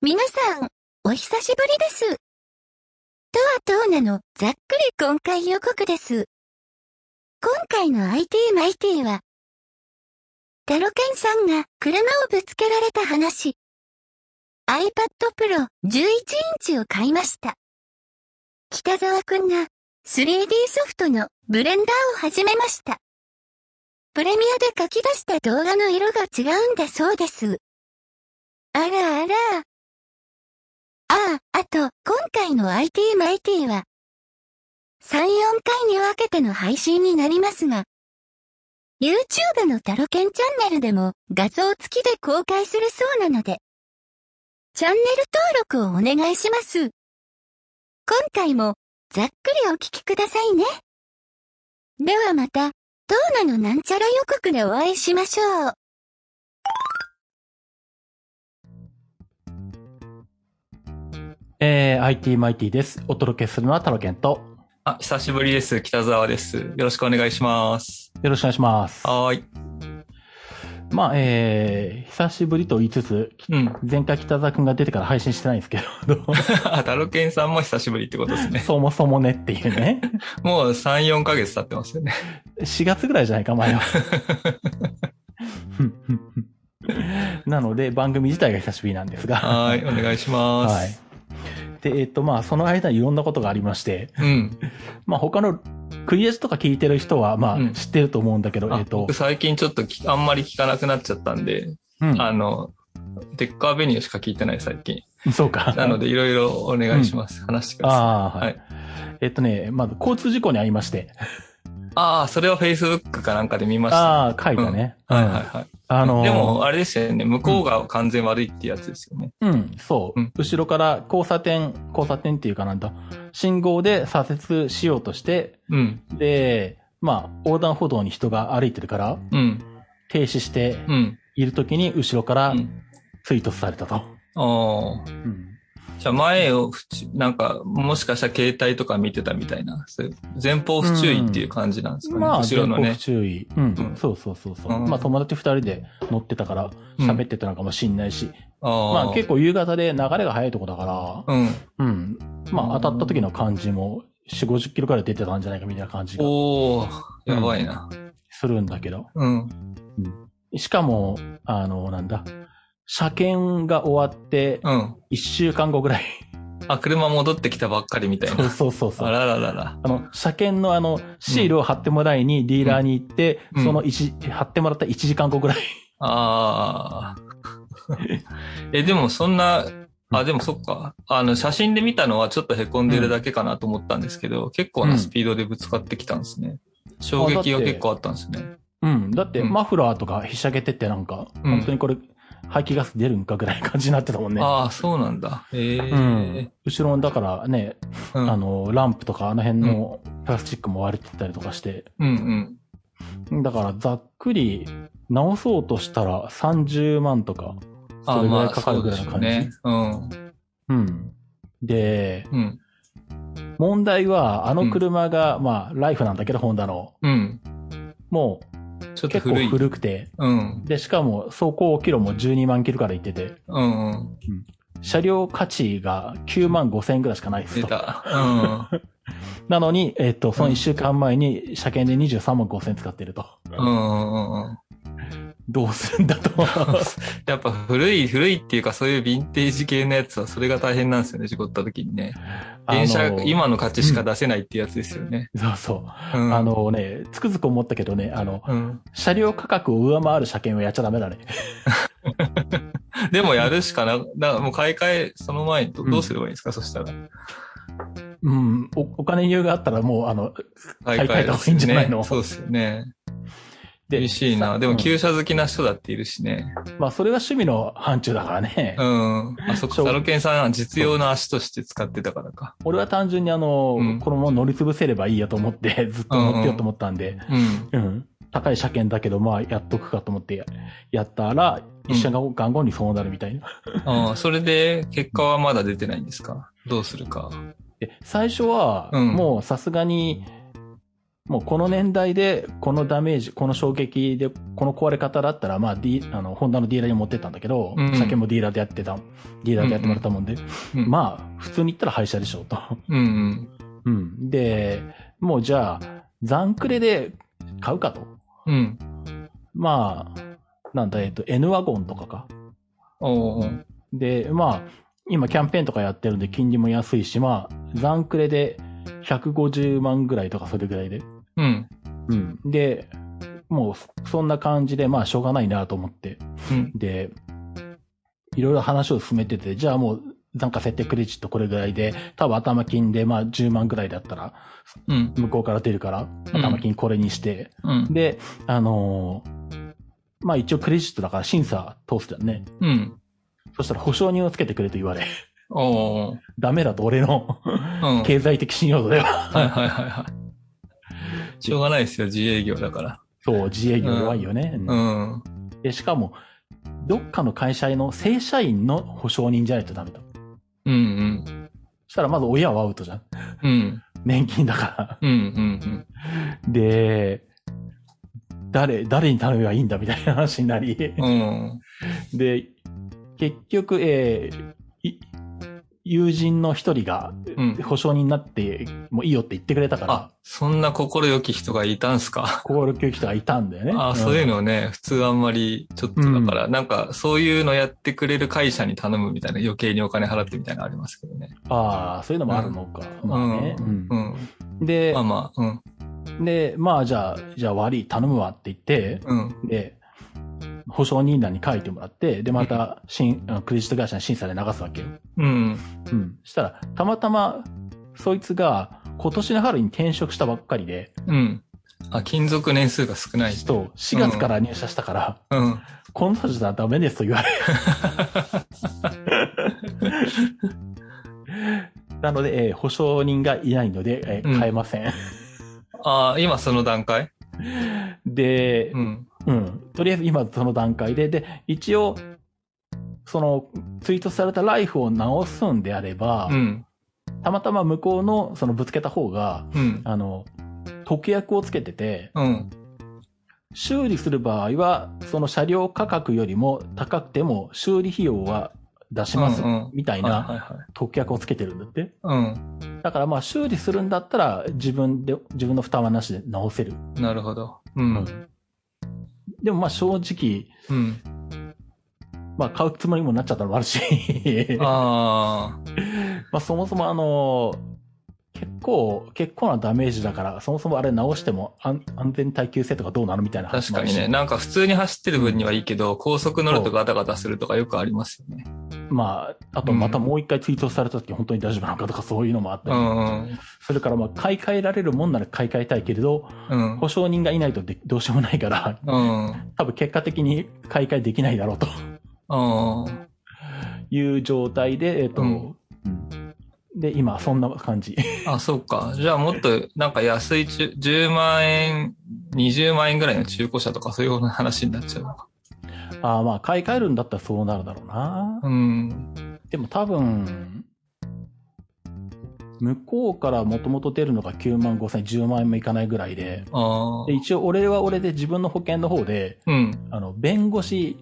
皆さん、お久しぶりです。とはとうなの、ざっくり今回予告です。今回の IT マイティは、タロケンさんが車をぶつけられた話。iPad Pro 11インチを買いました。北沢くんが 3D ソフトのブレンダーを始めました。プレミアで書き出した動画の色が違うんだそうです。あらあら。ああ、あと、今回の IT マイティは、3、4回に分けての配信になりますが、YouTube のタロケンチャンネルでも画像付きで公開するそうなので、チャンネル登録をお願いします。今回もざっくりお聞きくださいね。ではまた、トーナのなんちゃら予告でお会いしましょう。えー、IT マイティです。お届けするのはタロケンと、あ、久しぶりです。北沢です。よろしくお願いします。よろしくお願いします。はーい。まあ、えー、久しぶりと言いつつ、うん。前回北沢くんが出てから配信してないんですけど、あ、タロケンさんも久しぶりってことですね。そもそもねっていうね。もう3、4ヶ月経ってますよね。4月ぐらいじゃないか、前は。なので、番組自体が久しぶりなんですが。はーい。お願いしまはいす。。で、えっと、まあ、その間にいろんなことがありまして、うん。まあ、他のクリエスとか聞いてる人は、まあ、うん知ってると思うんだけど、えあっと僕、最近ちょっときあんまり聞かなくなっちゃったんで、うん、あの、デッカーベニューしか聞いてない最近。そうか。なので、いろいろお願いします。話してください。ああ、はい。はいえっとね、まず交通事故に遭いまして。ああ、それは Facebook かなんかで見ました。ああ、書いたね。はいはいうんはい。あのーでも、あれですよね。向こうが完全悪いってやつですよね。うん、そう、うん後ろから交差点、交差点っていうかなんだ、信号で左折しようとして、うん。で、まあ、横断歩道に人が歩いてるから、うん。停止してうん。いる時に後ろからうん。追突されたと。ああ。うんじゃあ前を不注、なんか、もしかしたら携帯とか見てたみたいな、そういう前方不注意っていう感じなんですかね。まあ、後ろのね前方不。注意。うん、うんそうそうそうそう。うんまあ、友達二人で乗ってたから、喋ってたのかもしんないし、あまあ、結構夕方で流れが速いとこだから、うん。うん。まあ、当たった時の感じも、4、50キロくらい出てたんじゃないかみたいな感じがおー、やばいな。するんだけど。うん。しかも、あの、なんだ、車検が終わって、うん。1週間後ぐらい。あ、車戻ってきたばっかりみたいそうな。そうそうそう。あらららら。あの、車検のあの、シールを貼ってもらいにディーラーに行って、うんその一、貼ってもらった1時間後ぐらい。ああ。え、でもそんな、あ、でもそっか。あの、写真で見たのはちょっと凹んでるだけかなと思ったんですけど、結構なスピードでぶつかってきたんですね。衝撃が結構あったんですね。うん。だって、うんマフラーとかひしゃげてってなんか、うん本当にこれ、排気ガス出るんかぐらいの感じになってたもんね。ああ、そうなんだ。ええうん。後ろの、だからね、うんあの、ランプとかあの辺のプラスチックも割れてたりとかして、うんうん。だからざっくり直そうとしたら30万とか、あそれぐらいまあかかるぐらいの感じ？そうでしょうね。うん。で、うん。うん。問題は、あの車が、まあ、ライフなんだけど、ホンダの。うん。もちょう、結構っと古い。古くて。うん。で、しかも、走行キロも12万キロから行ってて、うんうん。車両価値が9万5千円ぐらいしかないですと。出た。うん。なのに、えっと、その1週間前に車検で23万5千円使ってると。うんうんうん。どうするんだと。やっぱ古い、古いっていうかそういうヴィンテージ系のやつはそれが大変なんですよね、事故った時にね。電車、今の価値しか出せないってやつですよね。そうそう。うん。あ、のね、つくづく思ったけどね、あの、うん。車両価格を上回る車検はやっちゃダメだね。でもやるしかな、なもう買い替え、その前にどどうすればいいんですか、そしたら。うん、おお金に余裕があったらもう、あの、買い替えた方がいいんじゃないの？そうですよね。で厳しいな。でも旧車好きな人だっているしね。まあ、それが趣味の範疇だからね。うん。あ、そっか、サロケンさんは実用の足として使ってたからか。俺は単純にあの、うんこのまま乗り潰せればいいやと思って、ずっと乗ってようと思ったんで、うん。うん。高い車検だけど、まあ、やっとくかと思ってや、やったら、うん一緒が元後にそうなるみたいな。ああ、それで結果はまだ出てないんですか？どうするか。で、最初は、うんもうさすがに、もうこの年代で、このダメージ、この衝撃で、この壊れ方だったら、まあ、D、あの、ホンダのディーラーに持ってったんだけど、うん車検もディーラーでやってた、ディーラーでやってもらったもんで、うんまあ、普通に言ったら廃車でしょうと。うんうん。うん。で、もうじゃあ、残クレで買うかと。うん。まあ、なんだ、えっと、N ワゴンとかか。おーで、まあ、今キャンペーンとかやってるんで金利も安いし、まあ、残クレで150万ぐらいとかそれぐらいで。うん。うん。で、もうそそんな感じで、まあしょうがないなと思って。うん。で、いろいろ話を進めてて、じゃあもう残価設定クレジットこれぐらいで、多分頭金でまあ10万ぐらいだったら、うん。向こうから出るから、頭金これにして、うん。で、あのーまあ一応クレジットだから審査通すじゃんね。うん。そしたら保証人をつけてくれと言われ、おーダメだと俺のうん。経済的信用度では。はいはいはいはい。しょうがないですよ、自営業だから。そう、自営業弱いよね。ううんん。で、しかも、どっかの会社の正社員の保証人じゃないとダメだ。うんうん。そしたらまず親はアウトじゃん。うん。年金だから。うんうんで、誰、誰に頼めばいいんだみたいな話になり。うん。うん。で、結局、えーい友人の一人がうん。保証人になってもういいよって言ってくれたからあ、、そんな心良き人がいたんすか？心教育人がいたんだよね。あ、んそういうのね、普通あんまり、ちょっとだから、なんか、そういうのやってくれる会社に頼むみたいな、余計にお金払ってみたいなのありますけどね。ああ、そういうのもあるのか。まあね。うんうん。でまあ、まあ、うん。で、まあじゃあ、じゃあ悪い、頼むわって言って、うん。で、保証人欄に書いてもらって、で、また、新、クレジット会社に審査で流すわけよ。うん。うん。したら、たまたま、そいつが、今年の春に転職したばっかりで、うん。あ、勤続年数が少ない。そう、4月から入社したから、うん。この人たちはダメですと言われる。なので、えー保証人がいないので、えーうん買えません。ああ、今その段階？で、うん。うん。とりあえず今その段階で、で、一応、その、ツイートされたライフを直すんであれば、うん。たまたま向こうの、そのぶつけた方が、うん。あの、特約をつけてて、うん。修理する場合は、その車両価格よりも高くても修理費用は出しますうんうん、みたいな。特約をつけてるんだって。うん。だからまあ修理するんだったら自分で、自分の負担はなしで直せる。なるほど。うん。でもまあ正直、うん。まあ買うつもりにもなっちゃったのもあるし、あ あ。まあそもそもあの、結構、結構なダメージだから、そもそもあれ直しても安安全耐久性とかどうなのみたいな確かにね。なんか普通に走ってる分にはいいけど、高速乗るとガタガタするとかよくありますよね。まあ、あとまたもう一回ツイートされた時本当に大丈夫なのかとかそういうのもあったり、うんうん。それからまあ買い替えられるもんなら買い替えたいけれど、うん。保証人がいないとでどうしようもないから、うん。多分結果的に買い替えできないだろうとうん。いう状態で、えっ、と、うんうんで、今そんな感じ。あ、そうか。じゃあもっと、なんか安い中、10万円、20万円ぐらいの中古車とかそういう話になっちゃうのか。ああまあ買い替えるんだったらそうなるだろうな。うん。でも多分、向こうからもともと出るのが9万5千、10万円もいかないぐらいで、で。一応俺は俺で自分の保険の方で、うん。あの、弁護士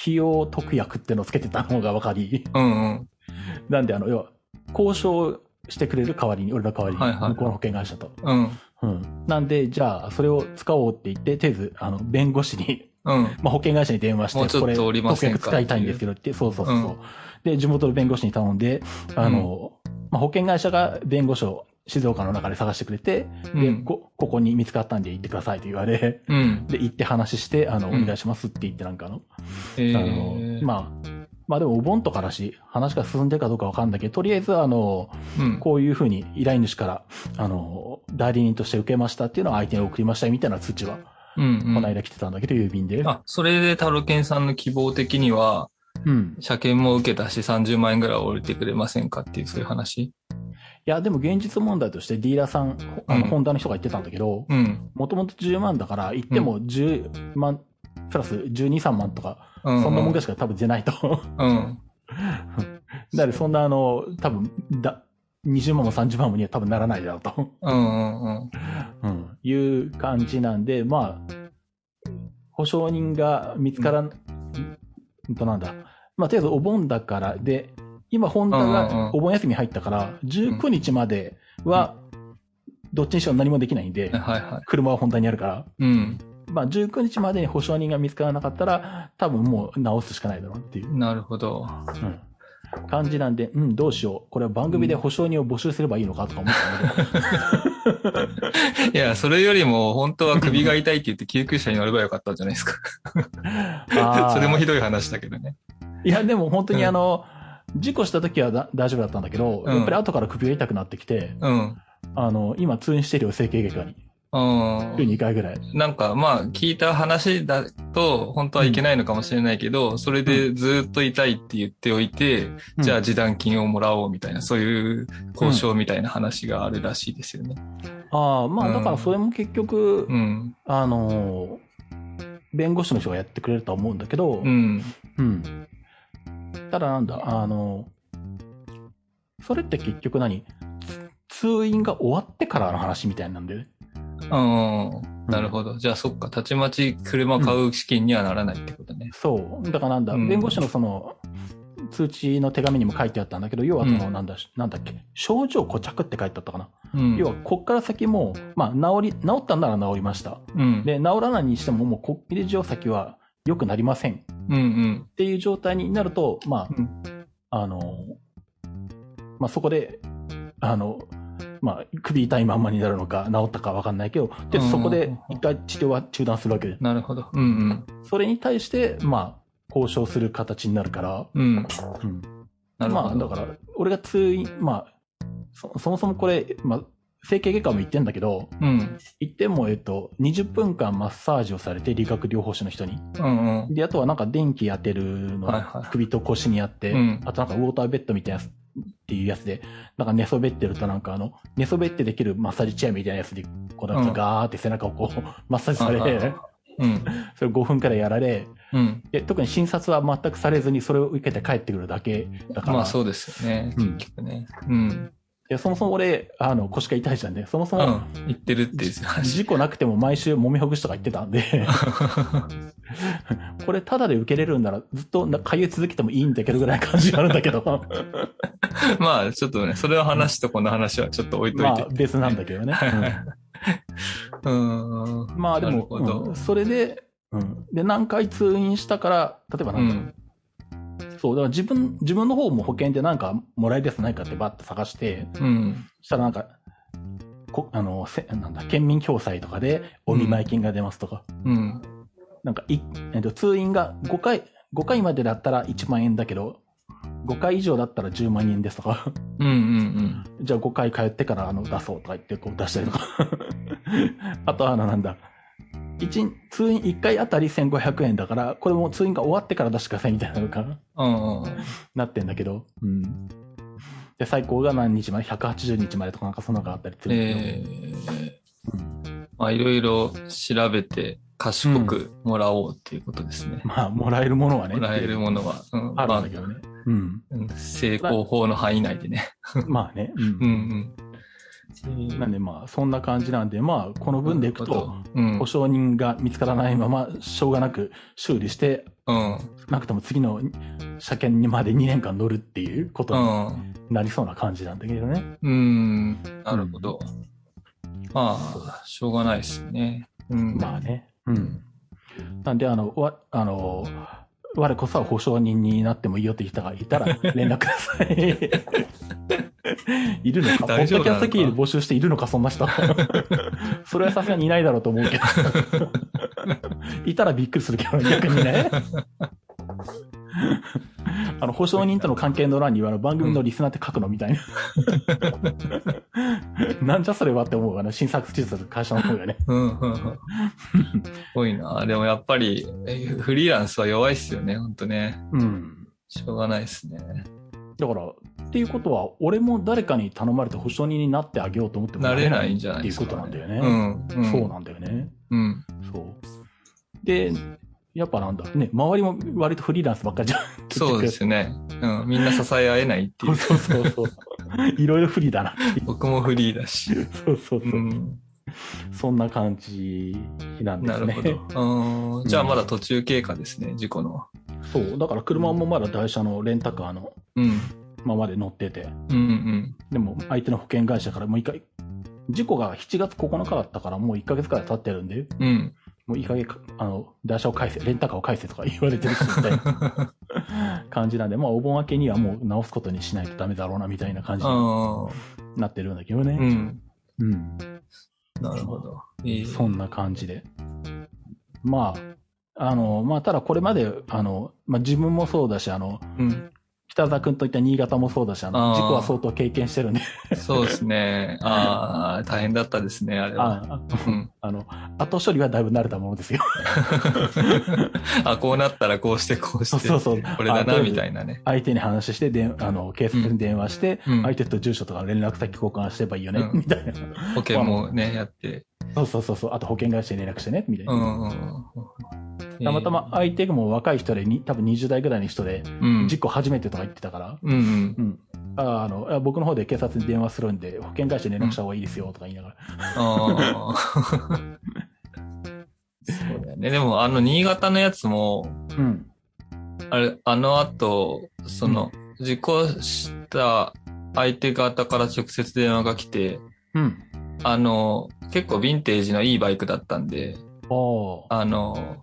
費用特約ってのをつけてたのが分かり、うんうん。なんであの、要は、交渉してくれる代わりに、俺の代わりに、向こうの保険会社と。うん。うん。なんで、じゃあ、それを使おうって言って、とりあえず、あの、弁護士に、うん。まあ、保険会社に電話して、もうちょっとおりませんか特約使いたいんですけどって、そうそうそうそう、うんで、地元の弁護士に頼んで、あの、まあ、保険会社が弁護士を静岡の中で探してくれて、で、うん。こ、ここに見つかったんで行ってくださいと言われ、うん。で、行って話して、あの、うん。お願いしますって言ってなんかあの、えあーの、まあ、まあでもお盆とかだし、話が進んでるかどうかわかんないけど、とりあえずあの、うん。こういうふうに依頼主から、あの、代理人として受けましたっていうのを相手に送りましたみたいな通知は、うん、うん。この間来てたんだけど、郵便で。あ、それでタロケンさんの希望的には、うん。車検も受けたし30万円ぐらい降りてくれませんかっていうそういう話？いや、でも現実問題としてディーラーさん、あの、うんホンダの人が言ってたんだけど、うん。もともと10万だから、言っても10万、プラス12、3万とか、うん。そんなもんぐらいしか多分出ないと。うん。だからそんなあの、多分だ、20万も30万もには多分ならないだろうと。うんうんうん。うん。いう感じなんで、まあ、保証人が見つからん、んとなんだ。まあ、とりあえずお盆だから、で、今、ホンダがお盆休み入ったから、19日までは、どっちにしろ何もできないんで、はいは車はホンダにあるから、い。うん。まあ、19日までに保証人が見つからなかったら、多分もう直すしかないだろうっていう、なるほど。うん感じなんで、うん、どうしよう。これは番組で保証人を募集すればいいのかとか思ったんだけど。いや、それよりも本当は首が痛いって言って救急車に乗ればよかったんじゃないですか。それもひどい話だけどね。いや、でも本当にあの、事故した時はだ大丈夫だったんだけど、うんやっぱり後から首が痛くなってきて、うん。あの、今通院してるよ、整形外科に。うん週2回ぐらい。なんか、まあ、聞いた話だと、本当はいけないのかもしれないけど、それでずっと痛いって言っておいて、じゃあ示談金をもらおうみたいな、そういう交渉みたいな話があるらしいですよね。ああ、まあうんだからそれも結局、うん。あの、弁護士の人がやってくれるとは思うんだけど、うん。うん。ただなんだ、あの、それって結局何？つ通院が終わってからの話みたいなんで、うん。なるほど。じゃあ、そっか。たちまち車買う資金にはならないってことね。そう。だからなんだ、うん弁護士のその、通知の手紙にも書いてあったんだけど、要はその、うんなんだ、なんだっけ、症状固着って書いてあったかな。うん。要は、こっから先も、まあ、治り、治ったんなら治りました。うん。で、治らないにしても、もう、こっきり上先は良くなりません。っうんうん。ていう状態になると、まうんあ、あの、まあ、そこで、あの、まあ、首痛いまんまになるのか、治ったかわかんないけど、で、うんそこで一回治療は中断するわけで、なるほど。うんそれに対して、まあ、交渉する形になるから、うん。うん。うん。なるほど。まあ、だから、俺が通院、まあ、そそもそもこれ、まあ、整形外科も行ってんだけど、うん。行っても、えっと、20分間マッサージをされて、理学療法士の人に。うんうん。で、あとはなんか電気当てるのはいはい首と腰にやって、うんあとなんかウォーターベッドみたいなやつっていうやつで、なんか寝そべってるとなんかあの、寝そべってできるマッサージチェアみたいなやつで、こうなんかガーって背中をこう、マッサージされて、うん。それを5分くらいやられ、うん。で特に診察は全くされずにそれを受けて帰ってくるだけだから、まあそうですよね。うん結局ね。うん。でそもそも俺、あの、腰が痛いじゃんね。そもそも、うん。言ってるっていう話。事故なくても毎週揉みほぐしとか言ってたんで、これタダで受けれるんならずっと通い続けてもいいんだけどぐらいの感じがあるんだけど、まあちょっとね、それの話とこの話はちょっと置いといてまあ。別なんだけどね。うん。うんまあでも、うんそれで、うん。で、何回通院したから、例えばなんか、うん。そう、だから自分、自分の方も保険でなんかもらえるやつないかってバッと探して、うん。そしたらなんか、こあの、せなんだ、県民共済とかでお見舞い金が出ますとか、うん。なんかい、えっと、通院が5回、5回までだったら1万円だけど、5回以上だったら10万円ですとか、うん。うん。じゃあ5回通ってからあの出そうとか言ってこう出したりとか。あとあのなんだ。一日通院1回あたり1500円だから、これも通院が終わってから出してくださいみたいなのがうん。なってんだけど。うん。で、最高が何日まで ?180 日までとかなんかそんなのがあったりするまあいろいろ調べて賢くもらおうっていうことですね。まあ、もらえるものはね。もらえるものは。うん。あるまんだけどね。うん。あ、うん成功法の範囲内でね。まあね。うんうんうん。なんでまあ、そんな感じなんで、まあ、この分でいくと、うん。保証人が見つからないまま、しょうがなく修理して、うん。なくとも次の車検にまで2年間乗るっていうことうにん。なりそうな感じなんだけどね。うん。なるほど。まあ、しょうがないですよね。うん。まあね。うん。なんで、あの、わ、あの、我こそは保証人になってもいいよって人がいたら 連絡ください。いるのか？ポッドキャストキー募集しているのか、そんな人。それはさすがにいないだろうと思うけど。いたらびっくりするけど、逆にね。あの、保証人との関係の欄にはあの番組のリスナーって書くのみたいな。なんじゃそれはって思うわな。新作地図会社の方がね。うん。うん。すごいな。でもやっぱり、えフリーランスは弱いっすよね、ほんとね。うん。しょうがないっすね。だから、っていうことは、俺も誰かに頼まれて保証人になってあげようと思ってもなれないんじゃないですか、っていうことなんだよね。うん。うん。そうなんだよね。うん。そう。で、やっぱなんだ、ね、周りも割とフリーランスばっかりじゃん。そうですよね。うん。みんな支え合えないっていそうう。そうそうそう。いろいろフリーだなっていう。僕もフリーだし。そうそうそう。うん。そんな感じなんですね。なるほど。うーんじゃあまだ途中経過ですね、事故の。そう。だから車もまだ台車のレンタカーのうん。ままで乗ってて。うんうん。でも相手の保険会社からもう一回、事故が7月9日だったからもう1ヶ月くらい経ってるんで、うん。もういい加あの、台車を返せ、レンタカーを返せとか言われてるしみたいな 感じなんで、まあお盆明けにはもう直すことにしないとダメだろうなみたいな感じにあなってるんだけどあ。うね。ん。うん。なるほど。そんな感じで。まあ、あの、まあ、ただこれまで、あの、まあ、自分もそうだし、あの、うん。北澤君といった新潟もそうだし、あの、事故は相当経験してるんで、そうですね。ああ、大変だったですね、あれは。あうん。あの、後処理はだいぶ慣れたものですよ。あ、こうなったらこうしてこうして。そうそうこれだな、みたいなね。相手に話して、で、あの、警察に電話して、うん相手と住所とか連絡先交換すればいいよね、うんみたいな。保険もね、やって。そうそうそうそう、あと保険会社に連絡してね、みたいうな。んうんうん。たまたま相手も若い人でに、多分20代ぐらいの人で、うん。事故初めてとか言ってたから、うんうん。うん。ああの、僕の方で警察に電話するんで、保険会社に連絡した方がいいですよ、とか言いながら。そうだよね。でも、あの、新潟のやつも、うん。あれ、あの後、その、事故した相手方から直接電話が来て、うん。あの、結構ヴィンテージのいいバイクだったんで。あの、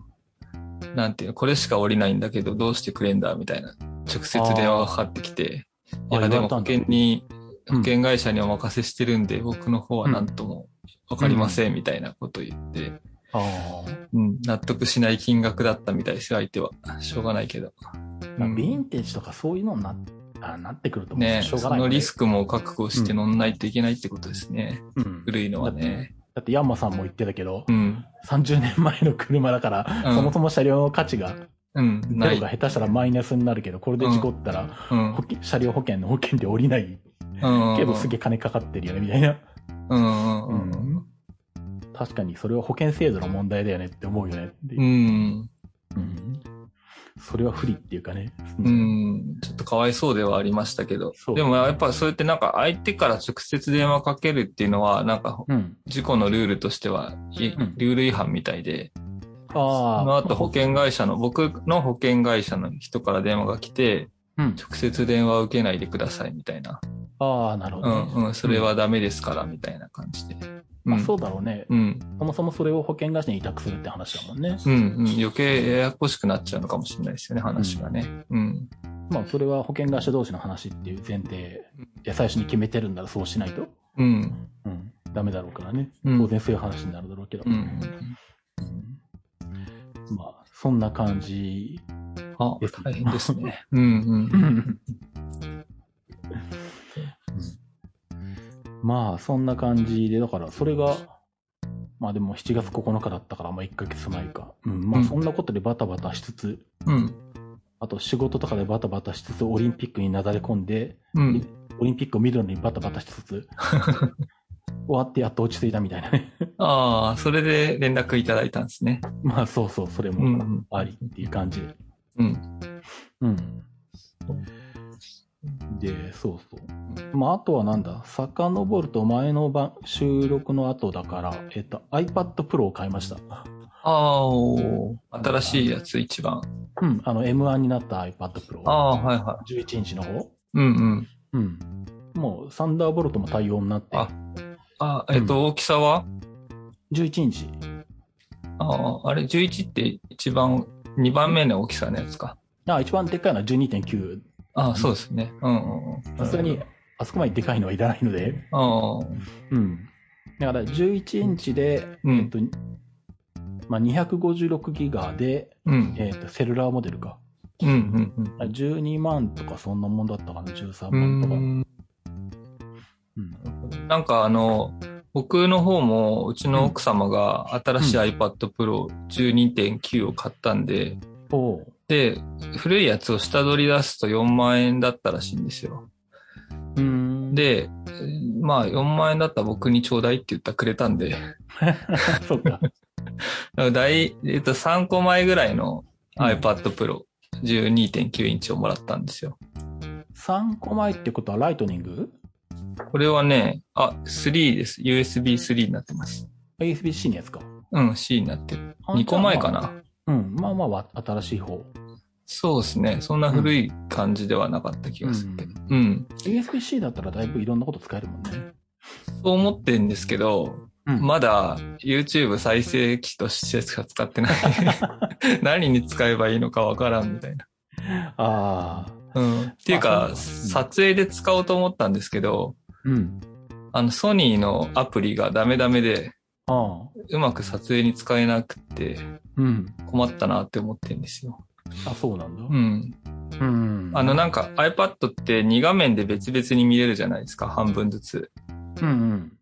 なんていうの、これしか降りないんだけど、どうしてくれんだみたいな。直接電話がかかってきて、いあや、でも保険に、うん保険会社にお任せしてるんで、僕の方は何ともわかりません、みたいなこと言って、うん、納得しない金額だったみたいですよ、相手は。しょうがないけど。ヴィンテージとかそういうのになあなってくると思うねしょうがないよねそのリスクも覚悟して乗んないといけないってことですね。うん。古いのはね。だってヤンマさんも言ってたけど、うん。30年前の車だから、うんそもそも車両の価値が、うん。ゼない。ロが下手したらマイナスになるけど、これで事故ったら、うん車両保険の保険料降りないうん。けどすげえ金かかってるよね、みたいな。うんうんうん確かにそれは保険制度の問題だよねって思うよねってうん。うん。うんそれは不利っていうかね。う。ん。ちょっとかわいそうではありましたけどでもやっぱそうやってなんか相手から直接電話かけるっていうのは、なんかうん。事故のルールとしては、ルール違反みたいで、あそのあ。後保険会社の、僕の保険会社の人から電話が来て、うん。直接電話を受けないでくださいみたいな。ああ、なるほうど、ね。んうん、それはダメですからみたいな感じで。まあ、うんそうだろうね。うん。そもそもそれを保険会社に委託するって話だもんね。うん、うん。余計ややこしくなっちゃうのかもしれないですよね、話がね。うん。まあ、それは保険会社同士の話っていう前提で最初に決めてるんならそうしないと、うん。うん、ダメだろうからね。うん当然そういう話になるだろうけど。うん。うんまあ、そんな感じ。あです、大変ですね。うん、う。うんんまあ、そんな感じで、だから、それが、まあでも7月9日だったから、まあ1ヶ月前か。うん、まうんあそんなことでバタバタしつつ、うん。あと仕事とかでバタバタしつつ、オリンピックになだれ込んで、うん。オリンピックを見るのにバタバタしつつ、終わってやっと落ち着いたみたいなね。ああ、それで連絡いただいたんですね。まあそうそう、それうもん。ありっていう感じで。うん。うん。で、そうそう。まああとはなんだ、遡ると前の晩収録の後だから、えっと iPad Pro を買いました。ああ、新しいやつ一番。うん、あの M1 になった iPad Pro。ああ、はいは11インチの方。い。うんうん。うん。もうサンダーボルトも対応になって、ああ、えっと、大きさは？11インチ。ああ、あれ、11って一番、2番目の大きさのやつか。あ、一番でっかいのは12.9。ああ、そうですね。うんうんうん。さすがに、あそこまででかいのはいらないので、ああ、うん。だから11インチで、うんえっと、まあ、256ギガで、うん。えっと、セルラーモデルか。うんうんうん。12万とかそんなもんだったかな、13う万とか。んうん。なんかあの、僕の方も、うちの奥様が新しい iPad Pro 12.9を買ったんで、おう。で、古いやつを下取り出すと4万円だったらしいんですよ。うーん。、で、まあ4万円だったら僕にちょうだいって言ったらくれたんで、そっか。大、えっと3個前ぐらいのうん iPad Pro 12.9インチをもらったんですよ。3個前ってことはライトニング？これはね、あ、3です。USB3 になってます。?USB-C のやつか。うん、C になってる。あ2個前か。な。まあうん、まあまあわ、新しい方。そうですね。そんな古い感じではなかった気がするけど。うん。USB-C だったらだいぶいろんなこと使えるもんね。そう思ってんですけど、うんまだ YouTube 再生機としてしか使ってない。何に使えばいいのかわからんみたいな。ああ。うん。っていうあか、撮影で使おうと思ったんですけど、うん。あの、ソニーのアプリがダメダメで。うまく撮影に使えなくてうん。困ったなって思ってるんですよ。あ、そうなんだ。うん。うん。あのなんか iPad って2画面で別々に見れるじゃないですか、半分ずつ。うんうん。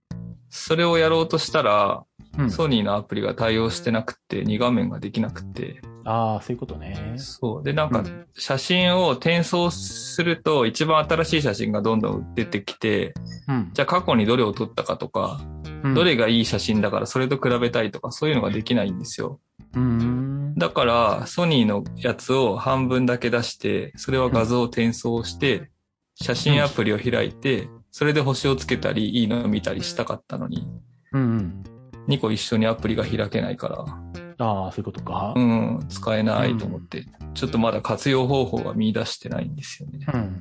それをやろうとしたら、うん、ソニーのアプリが対応してなくて、2画面ができなくて。ああ、そういうことね。そう。で、なんかうん、写真を転送すると、一番新しい写真がどんどん出てきて、うん。じゃあ過去にどれを撮ったかとか、うんどれがいい写真だからそれと比べたいとか、そういうのができないんですよ。うん。だから、ソニーのやつを半分だけ出して、それは画像を転送して、写真アプリを開いて、それで星をつけたり、いいのを見たりしたかったのに、うん。2個一緒にアプリが開けないから、ああ、そういうことか。うん、使えないと思って、ちょっとまだ活用方法が見出してないんですよね。うん。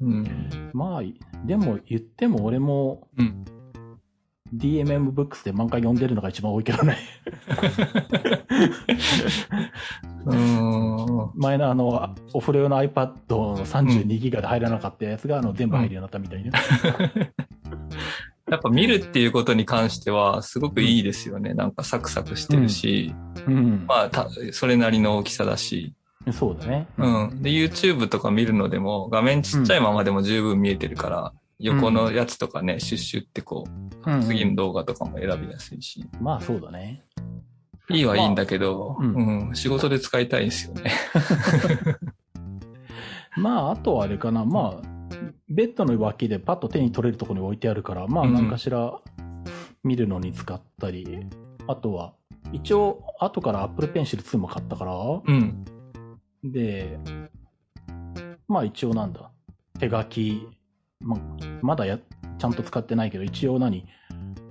うん。まあ、でも言っても俺もうん。DMM ブックスで漫画読んでるのが一番多いけどね。うん。前のあの、お風呂用の iPad の32ギガで入らなかったやつが、あの、全部入るようになったみたいな。やっぱ見るっていうことに関しては、すごくいいですよね。なんかサクサクしてるし、うん。まあた、それなりの大きさだし、そうだね。うん。で、YouTube とか見るのでも、画面ちっちゃいままでも十分見えてるから、横のやつとかね、シュッシュってこうんう、次の動画とかも選びやすいし、まあそうだね。いいはいいんだけど、まあううん、仕事で使いたいんですよね。まあ、あとはあれかな。まあ、ベッドの脇でパッと手に取れるところに置いてあるから、まあ、うん何かしら見るのに使ったり、あとは、一応、後から Apple Pencil 2も買ったから、うん。で、まあ一応なんだ、手書き、ままだや、ちゃんと使ってないけど、一応何？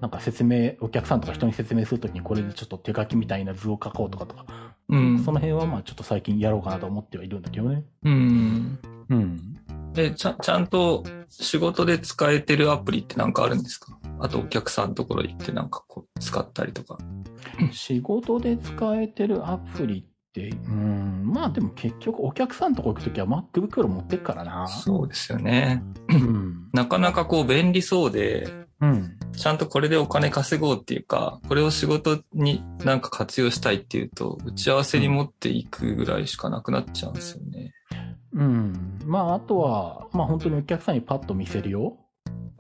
なんか説明、お客さんとか人に説明するときにこれでちょっと手書きみたいな図を書こうとかとか、うん。その辺はまあちょっと最近やろうかなと思ってはいるんだけどね。うん。うん。で、ちゃ、ちゃんと仕事で使えてるアプリってなんかあるんですか？あとお客さんのところ行ってなんかこう使ったりとか。仕事で使えてるアプリって、うん、まあでも結局お客さんとこ行くときは MacBook Pro 持ってっからな。そうですよね。うん。なかなかこう便利そうで、うん。ちゃんとこれでお金稼ごうっていうか、これを仕事になんか活用したいっていうと、打ち合わせに持っていくぐらいしかなくなっちゃうんですよね。うん。まああとは、まあ本当にお客さんにパッと見せるよ。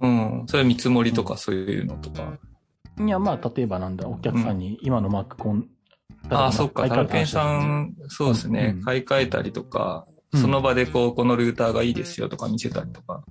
うん。それは見積もりとかそういうのとか。いや、まあ、例えばなんだ、お客さんに今の Mac コン、ああ、そっか。タルケンさん。ん、そうですね。うん買い替えたりとか、うんその場でこう、このルーターがいいですよとか見せたりとか。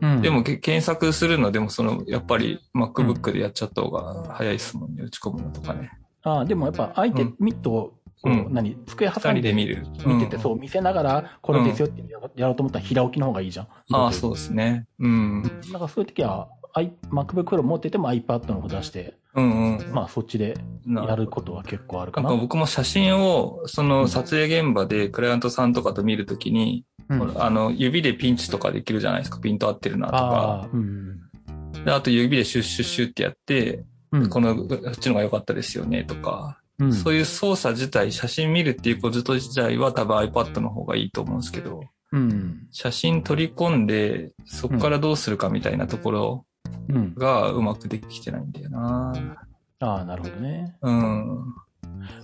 うんでも、け検索するのでも、その、やっぱり MacBook でやっちゃった方が早いですもんね。打ち込むのとかね。ああ、でもやっぱ相手、うんミットを、こううん何、机二挟んで人で見る。見てて、うんそう、見せながら、これですよってややろうと思ったら平置きの方がいいじゃん。ああ、そうですね。うん。だからそういう時は、I- MacBook Pro 持ってても iPad の方出して、うんうん。まあそっちでなやることは結構あるかな。なんか僕も写真を、その撮影現場でクライアントさんとかと見るときに、うんあの、指でピンチとかできるじゃないですか。ピント合ってるなとか。ああ、うん。であと指でシュッシュッシュッってやって、うんこの、こっちのが良かったですよねとか、うんそういう操作自体、写真見るっていうこと自体は多分 iPad の方がいいと思うんですけど、うん。写真取り込んで、そこからどうするかみたいなところうん。がうまくできてないんだよなああ、なるほどね。うん。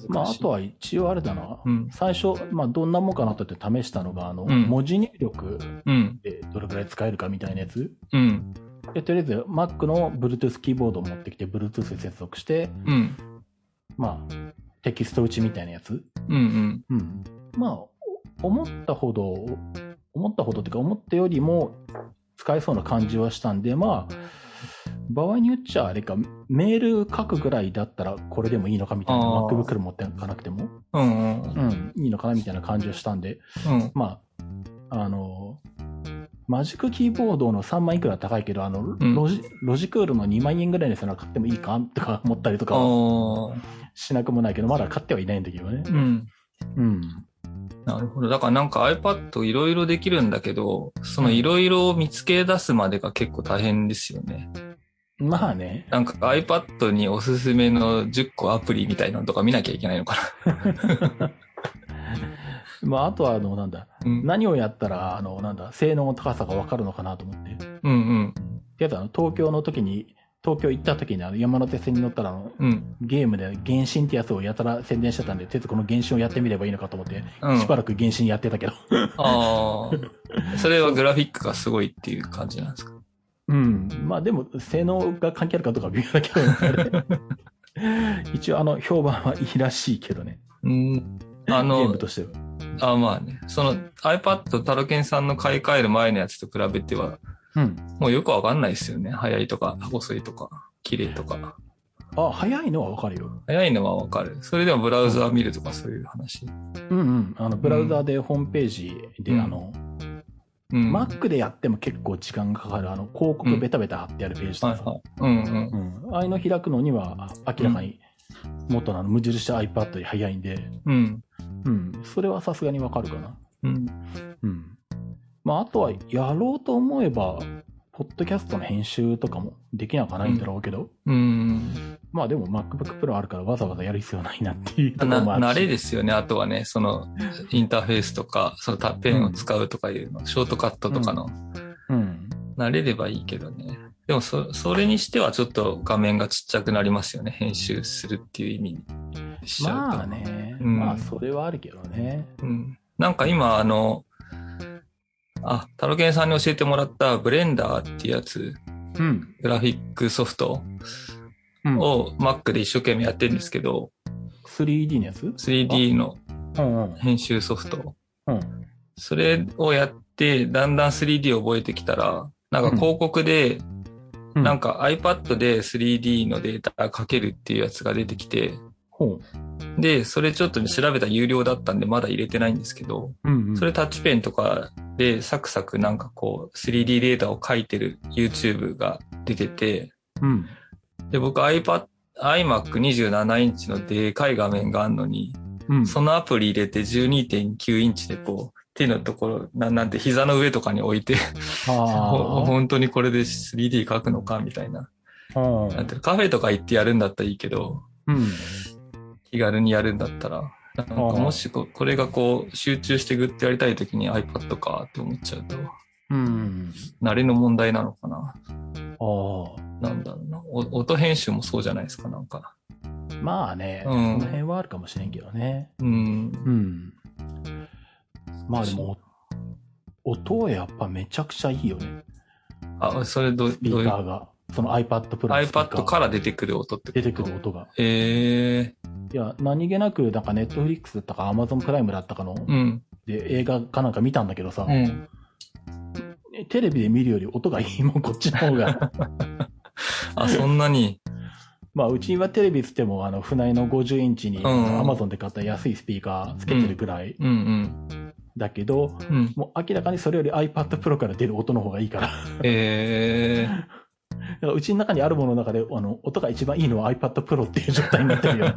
まああとは一応あれだな。うん。最初、まあどんなもんかなとって試したのが、あの、うん文字入力うん。でどれくらい使えるかみたいなやつ。うん。で、とりあえず Mac の Bluetooth キーボードを持ってきて Bluetooth で接続して、うん。まあ、テキスト打ちみたいなやつ？うん。うん。まあ、思ったほど、思ったほどっていうか思ったよりも使えそうな感じはしたんで、まあ、場合によっちゃあれか、メール書くぐらいだったらこれでもいいのかみたいな、MacBook 持ってかなくても、うん。うん。うん、いいのかなみたいな感じはしたんで、うん。まあ、あの、マジックキーボードの3万いくら高いけど、あの、んロジ、ロジクールの2万円ぐらいのやつなら買ってもいいかとか思ったりとあかしなくもないけど、まだ買ってはいないんだけどね。うん。うん。なるほど。だからなんか iPad いろいろできるんだけど、そのいろいろ見つけ出すまでが結構大変ですよね。まあね。なんか iPad におすすめの10個アプリみたいなのとか見なきゃいけないのか まあ、あとは、あの、なんだ、な。うん。何をやったら、あの、なんだ、性能の高さがわかるのかなと思って。うんうん。けど、あの、東京の時に、東京行った時に、あの、山手線に乗ったら、あの、うん。ゲームで原神ってやつをやたら宣伝してたんで、とりこの原神をやってみればいいのかと思って、うん。しばらく原神やってたけど。ああ。それはグラフィックがすごいっていう感じなんですか？うん。まあでも、性能が関係あるかどうかは微妙だけど、ね、一応、あの、評判はいいらしいけどね。うん。あゲームの、としては。あまあね。その iPad タロケンさんの買い替える前のやつと比べては、うん。もうよくわかんないですよね。早いとか、遅いとか、綺麗とか。あ、早いのはわかるよ。早いのはわかる。それでもブラウザー見るとかそういう話。うんうん。あの、ブラウザーでホームページで、うんあの、うん。Mac でやっても結構時間がかかる、あの、広告ベタベタ貼ってあるページとかさ、はいはい。うんうん。うん。ああいうの開くのには、あ明らかに、元の無印 iPad より早いんで、うん。うん。それはさすがにわかるかな。うん。うん。まあ、あとは、やろうと思えば、ポッドキャストの編集とかもできなくはないんだろうけど、うん。まあでも MacBook Pro あるからわざわざやる必要ないなっていうところもあな、るし。慣れですよね。あとはね、その、インターフェースとか、そのタペンを使うとかいうの、ショートカットとかの、うん。慣れればいいけどね。でも、そ、それにしてはちょっと画面がちっちゃくなりますよね。編集するっていう意味にしちゃうと。まあね、うんまあそれはあるけどね。うん。なんか今、あの、あ、タロケンさんに教えてもらったブレンダーっていうやつ、うん。グラフィックソフトうん、を Mac で一生懸命やってるんですけど、3D のやつ？3D のうんうん。編集ソフト。うん。それをやって、だんだん 3D を覚えてきたら、なんか広告で、うんなんか iPad で 3D のデータかけるっていうやつが出てきて、ほで、それちょっとね調べたら有料だったんでまだ入れてないんですけど、う。うん、うん。それタッチペンとかでサクサクなんかこう 3D データを書いてる YouTube が出てて、うん。で、僕 iPad、iMac27 インチのでかい画面があるのに、うん。そのアプリ入れて12.9インチでこう、手のところ、ななんて膝の上とかに置いて、本当にこれで 3D 描くのかみたいな。なんてカフェとか行ってやるんだったらいいけど、うん。気軽にやるんだったら、なんかもしここれがこう集中してグッてやりたい時に iPad かって思っちゃうと、うん。慣れの問題なのかな。ああ。なんだろうな。お音編集もそうじゃないですか、なんか。まあね、うんその辺はあるかもしれんけどね。うん。うん。まあでも、音はやっぱめちゃくちゃいいよね。あ、それどうスピーカーが。その iPad Pro iPad から出てくる音って出てくる音が。ええいや、何気なく、なんか Netflix だったか Amazon プライムだったかの、うん。で映画かなんか見たんだけどさ、うん。テレビで見るより音がいいもん、こっちの方が。あ、そんなに？まあ、うちはテレビつっても、あの、船井の50インチに、うん Amazon で買った安いスピーカーつけてるぐらいうんうん。だけど、うん。もう明らかにそれより iPad Pro から出る音の方がいいから。ええだからうちの中にあるものの中で、あの、音が一番いいのは iPad Pro っていう状態になってるよ。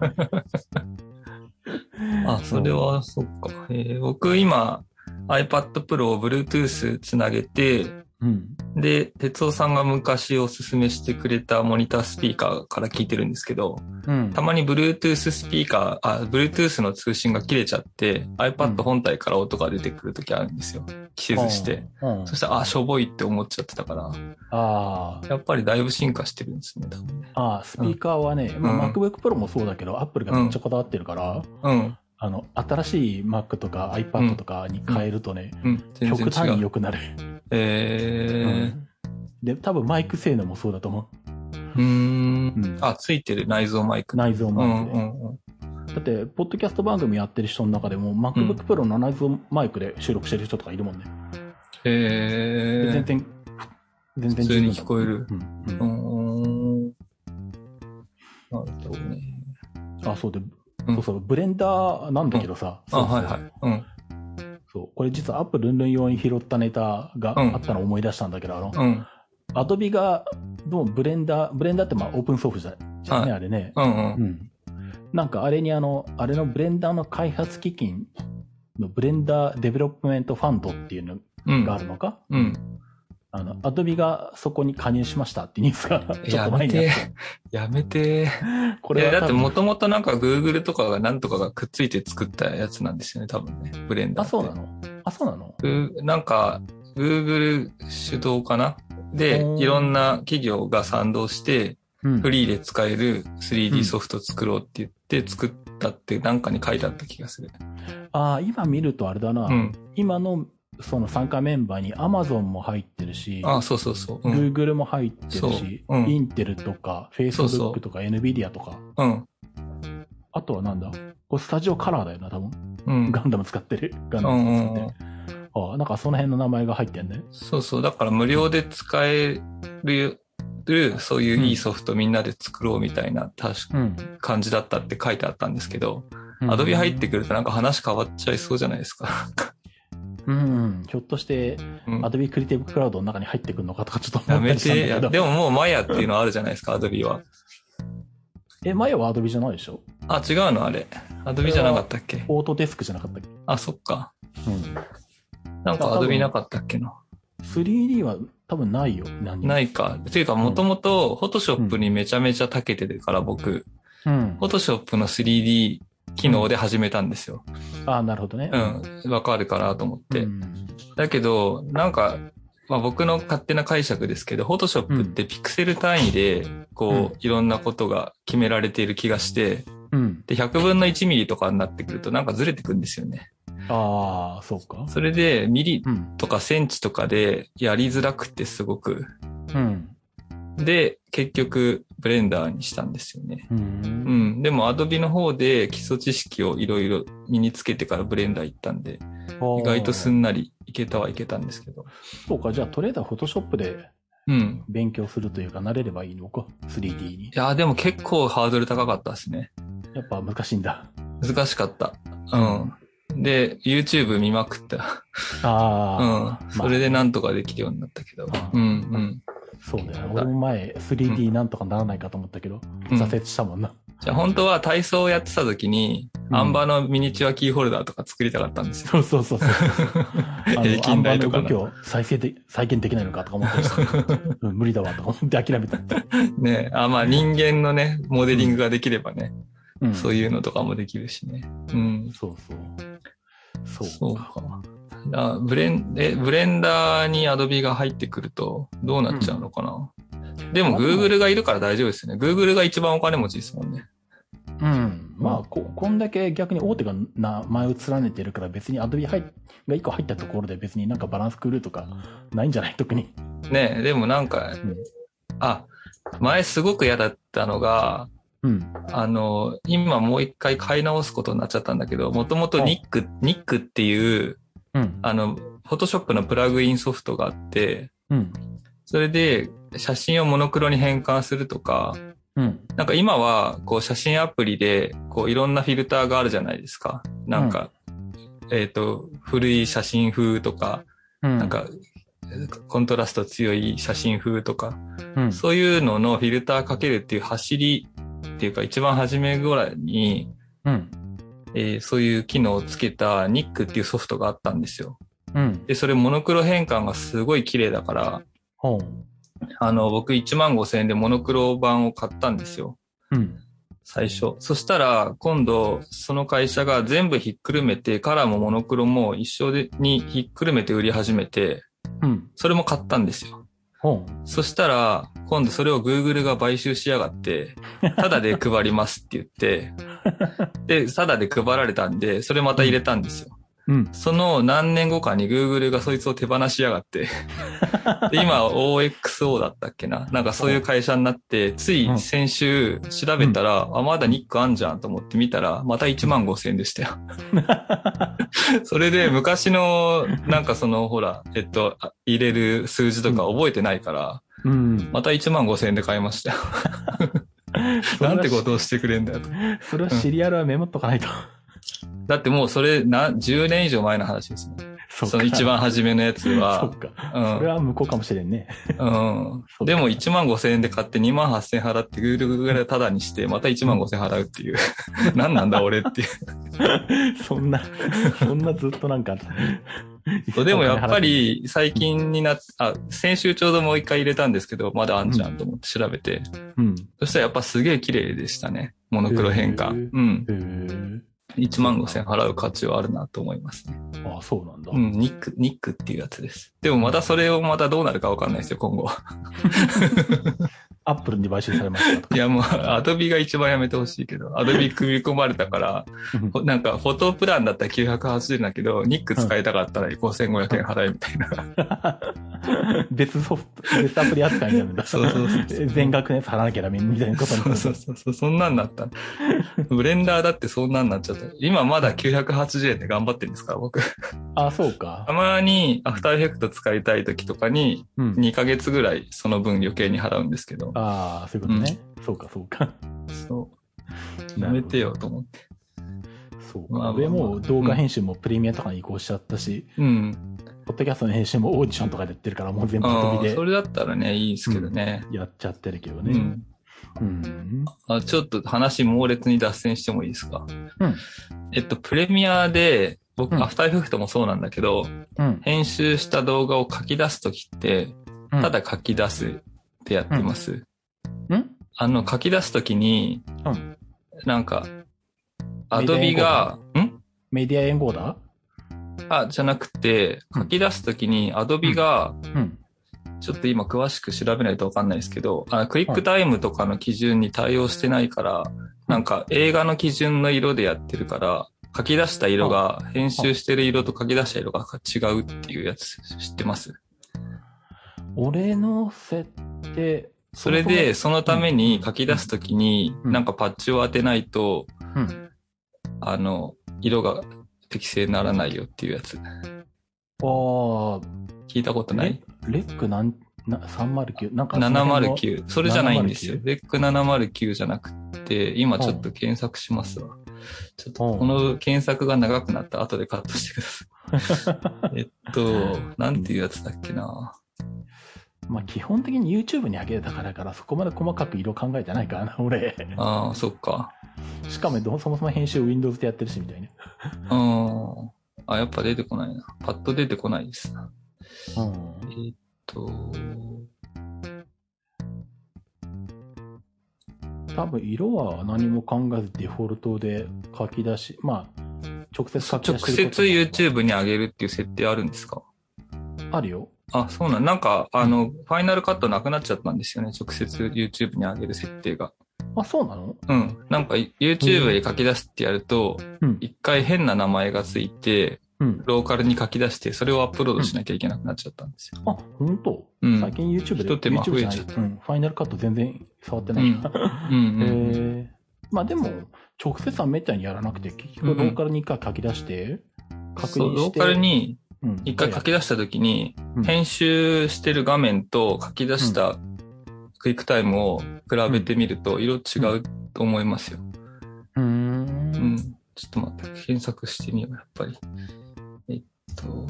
あ、それは、そっか。えー僕今、iPad Pro を Bluetooth つなげて、うん。で、哲夫さんが昔おすすめしてくれたモニタースピーカーから聞いてるんですけど、うんた。まに Bluetooth スピーカー、あ、Bluetooth の通信が切れちゃって、iPad 本体から音が出てくるときあるんですよ。季節して。うん。そしたら、あ、しょぼいって思っちゃってたから、ああ。やっぱりだいぶ進化してるんですね、多分ね。ああ、スピーカーはね、まあうん MacBook Pro もそうだけど、Apple がめっちゃこだわってるから、うん。あの、新しい Mac とか iPad とかに変えるとね、うん。全極端に。良くなる。えうんで、多分マイク性能もそうだと思ー。うーんうんあ、ついてる内蔵マイク。う。内蔵うマイクで。んうんうん。だって、ポッドキャスト番組やってる人の中でも、MacBook Pro の内蔵マイクで収録してる人とかいるもんね。えー。全然、全然普通に聞こえる。うん。なるほどね。あ、そうで、うんそうそう、ブレンダーなんだけどさ、うそうはいはい。うん。そう。これ実はアップルンルン用に拾ったネタがあったのを思い出したんだけど、あの、うん。アドビが、どうもブレンダー、ブレンダーってまあオープンソースじゃじゃんね、はあれね。うんうん。うん。なんかあれにあの、あれのブレンダーの開発基金の Blender Development Fund っていうのうん。があるのか、うん。あの、アドビがそこに加入しましたってニュースがちょっやと前めにあってて。。やめて。こいや、だってもともとなんか Google とかがなんとかがくっついて作ったやつなんですよね、多分ね。ブレンダーあ。そうなの？あ、そうなの？なんか、Google 主導かな？でいろんな企業が賛同して、うんフリーで使えるうん 3D ソフト作ろうって言って作ったってなんかに書いてあった気がする。ああ、今見るとあれだな。うん。今のその参加メンバーに Amazon も入ってるし、あそうそうそう。うん。Google も入ってるし、そううんインテルとか、Facebook とか NVIDIA とか、うん。あとはなんだ？これスタジオカラーだよな、多分。うん。ガンダム使ってる？ガンうダムんうんうん使ってる。ああ、なんかその辺の名前が入ってんね。そうそう。だから無料で使える、そういういいソフトみんなで作ろうみたいな、確かうん。感じだったって書いてあったんですけど、うんアドビ入ってくるとなんか話変わっちゃいそうじゃないですか。うんうん。ひょっとして、うんアドビクリティブクラウドの中に入ってくるのかとかちょっとや思ったりしたんだけど。でももうマヤっていうのあるじゃないですか、アドビは。え、前はアドビじゃないでしょ？あ、違うのあれ。アドビじゃなかったっけ？オートデスクじゃなかったっけ？あ、そっか。うん。なんかアドビなかったっけな。3D は多分ないよ。何ないか。ていうか、もともと、フォトショップにめちゃめちゃ長けてるから、僕、うんフォ。トショップの 3D 機能で始めたんですよ。ああ、なるほどね。うん。わかるかなと思って。うんだけど、なんか、まあ僕の勝手な解釈ですけど、フォトショップってピクセル単位で、こう、いろんなことが決められている気がして、うん。で、100分の1ミリとかになってくるとなんかずれてくんですよね。ああ、そうか。それで、ミリうん。とかセンチとかでやりづらくてすごく。うん。で、結局、ブレンダーにしたんですよね。う。うんん。でも、アドビの方で基礎知識をいろいろ身につけてからブレンダー行ったんで、意外とすんなりいけたはいけたんですけど。そうか、じゃあ、とりあえずはフォトショップでうん。勉強するというか、慣れればいいのか？3D にい。やー、でも結構ハードル高かったですね。やっぱ難しいんだ。難しかった。うん。で、YouTube 見まくった。ああ。うん。それでなんとかできるようになったけど。あうん、うん。そうだよね。俺も前、3D なんとかならないかと思ったけど、うん挫折したもんな。じゃあ本当は体操をやってた時に、うんアンバーのミニチュアキーホルダーとか作りたかったんですよ。そうそうそう 平均台とかアンの動きを再生で、再現できないのかとか思ってました。うん、無理だわとか思って諦めた。ねあ、まあ人間のね、モデリングができればね、うん。そういうのとかもできるしね。うん。そうそう。そうそうか。あブレン、え、ブレンダーにアドビが入ってくるとどうなっちゃうのかな、でもまあでも Google がいるから大丈夫ですよね。Google が一番お金持ちですもんね。うん。まあ、こ、こんだけ逆に大手が名前を連ねてるから別に Adobe 入っが1個入ったところで別になんかバランス狂うとかないんじゃない？特に。ねえ、でもなんか、うんあ、前すごく嫌だったのが、うん。あの、今もう一回買い直すことになっちゃったんだけど、もともとニック、ニックっていう、うん。あの、フォトショップのプラグインソフトがあって、うん。それで写真をモノクロに変換するとか、うん。なんか今は、こう写真アプリで、こういろんなフィルターがあるじゃないですか。なんか、えっ、と、古い写真風とか、うん。なんか、コントラスト強い写真風とか、うん、そういうののフィルターかけるっていう走りっていうか一番初めぐらいに、うん。えーそういう機能をつけたニックっていうソフトがあったんですよ。うん。で、それモノクロ変換がすごい綺麗だから、ほう。あの、僕1万5千円でモノクロ版を買ったんですよ。うん。最初。そしたら、今度、その会社が全部ひっくるめて、カラーもモノクロも一緒でにひっくるめて売り始めて、うん。それも買ったんですよ。ほそしたら、今度それを Google が買収しやがって、ただで配りますって言って、で、ただで配られたんで、それまた入れたんですよ。う。うん。その何年後かに Google がそいつを手放しやがって、で今 OXO だったっけな？なんかそういう会社になって、つい先週調べたら、あ、まだニックあんじゃんと思って見たら、また1万5千円でしたよ。それで昔の、なんかその、ほら、えっと、あ入れる数字とか覚えてないから、うん。また1万5千円で買いましたよ。なんてことをしてくれんだよと。それはシリアルはメモっとかないと。だってもうそれな、10年以上前の話ですね。そその一番初めのやつ そはっ。か。うんそれは向こうかもしれんね。うんでも1万5千円で買って2万8千円払ってぐるぐるタダにして、また1万5千円払うっていう。何なんだ俺っていう。そんな、そんなずっとなんか。そうでもやっぱり最近になっあ、先週ちょうどもう一回入れたんですけど、まだあんじゃんと思って調べて。うん。そしたらやっぱすげえ綺麗でしたね。モノクロ変化。うん。へー1万5千円払う価値はあるなと思いますね。ああ、そうなんだ。うん、ニック、ニックっていうやつです。でもまたそれをまたどうなるかわかんないですよ、今後。アップルに買収されましたとか。いやもう、アドビが一番やめてほしいけど、アドビ組み込まれたから、ほなんかフォトプランだったら980円だけど、ニック使いたかったら5500円払えみたいな。別ソフト、別アプリ扱いになるんだ。そうそうそう全額のやつ払わなきゃダメみたいなことになそうるそうそうそう、そんなんなった。ブレンダーだってそんなんなっちゃった。今まだ980円で頑張ってるんですから、僕。あ、そうかた。まにアフターエフェクト使いたい時とかに、うん。2ヶ月ぐらいその分余計に払うんですけど。ああ、そういうことね。そうか、そうか。そう。やめてよと思って。そうか。まあまあまあ上もう動画編集もプレミアとかに移行しちゃったし、うん。ポッドキャストの編集もオーディションとかでやってるから、もう全部あ飛びであそれだったらね、いいですけどね。やっちゃってるけどね。うん。うん。あちょっと話猛烈に脱線してもいいですか？うん。えっと、プレミアで、僕、うんアフターエフェクトもそうなんだけど、うん。編集した動画を書き出すときって、うんただ書き出すってやってます。うんあの、書き出すときに、うん。なんか、アドビが、ん？メディアエンゴーダーあ、じゃなくて、うん。書き出すときに、アドビが、うん。ちょっと今詳しく調べないとわかんないですけど、あクイックタイムとかの基準に対応してないから、なんか映画の基準の色でやってるから、書き出した色が、編集してる色と書き出した色が違うっていうやつ知ってます？俺の設定、それで、そのために書き出すときに、うんなんかパッチを当てないと、うん。あの、色が適正にならないよっていうやつ。ああ、聞いたことない？レレックなん、な、309? なんかその辺の。709。それじゃないんですよ。709レック709じゃなくて、今ちょっと検索しますわ。ちょっとこの検索が長くなった後でカットしてください。えっと、なんていうやつだっけな。まあ基本的に YouTube に上げたからからそこまで細かく色考えてないからな、俺。ああ、そっか。しかもどそもそも編集 Windows でやってるしみたいな。うん。あ、やっぱ出てこないな。パッと出てこないですな。うん。えーっと、多分色は何も考えずデフォルトで書き出し、まあ、直接書き直出してる接 YouTube に上げるっていう設定あるんですか？あるよ。あ、そうなん、なんか、あの、ファイナルカットなくなっちゃったんですよね。直接 YouTube に上げる設定が。あ、そうなの？うん。なんか YouTube で書き出すってやると、うん。一回変な名前がついて、うん。ローカルに書き出して、それをアップロードしなきゃいけなくなっちゃったんですよ。あ、本当？うん。最近 YouTube で、一手間増えちゃっうん。ファイナルカット全然触ってない。うんうんうん。えー、まあでも、直接はめったにやらなくて、結局ローカルに一回書き出して、確そう、認して。ローカルにうん一回書き出したときに、うん編集してる画面と書き出したクイックタイムを比べてみると色違うと思いますよ。うー。うんん。ちょっと待って、検索してみよう、やっぱり。えっと、